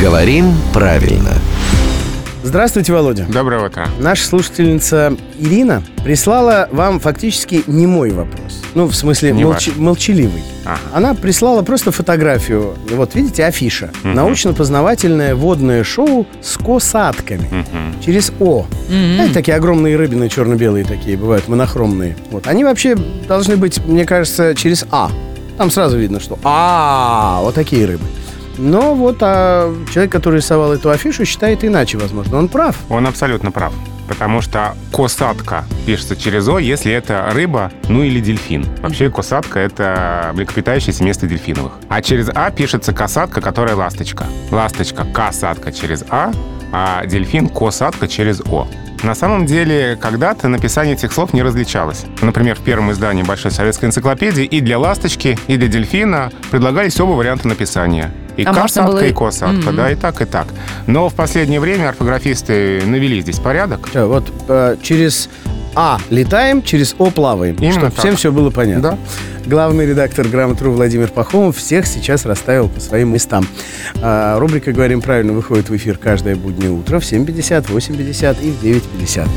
Говорим правильно. Здравствуйте, Володя. Доброе утро. Наша слушательница Ирина прислала вам фактически не мой вопрос. Ну, в смысле, Не ваш. молчаливый. Ага. Она прислала просто фотографию. Вот видите, афиша. Научно-познавательное водное шоу с косатками. Мгм. Через О. Знаете, такие огромные рыбины черно-белые такие бывают, монохромные. Вот. Они вообще должны быть, мне кажется, через А. Там сразу видно, что А, вот такие рыбы. Но вот а человек, который рисовал эту афишу, считает иначе, возможно. Он прав. Он абсолютно прав. Потому что косатка пишется через О, если это рыба, ну или дельфин. Вообще косатка — это млекопитающее семейство дельфиновых. А через А пишется касатка, которая ласточка. Ласточка — касатка через А, а дельфин — косатка через О. На самом деле, когда-то написание этих слов не различалось. Например, в первом издании Большой советской энциклопедии и для ласточки, и для дельфина предлагались оба варианта написания. И А касатка, было и- косатка, Мгм. да, и так, и так. Но в последнее время орфографисты навели здесь порядок. Всё, вот э, через А летаем, через О плаваем. Именно Чтобы так. всем все было понятно. Да. Главный редактор «Грамотру» Владимир Пахомов всех сейчас расставил по своим местам. А, рубрика «Говорим правильно» выходит в эфир каждое буднее утро в 7.50, 8.50 и в 9.50.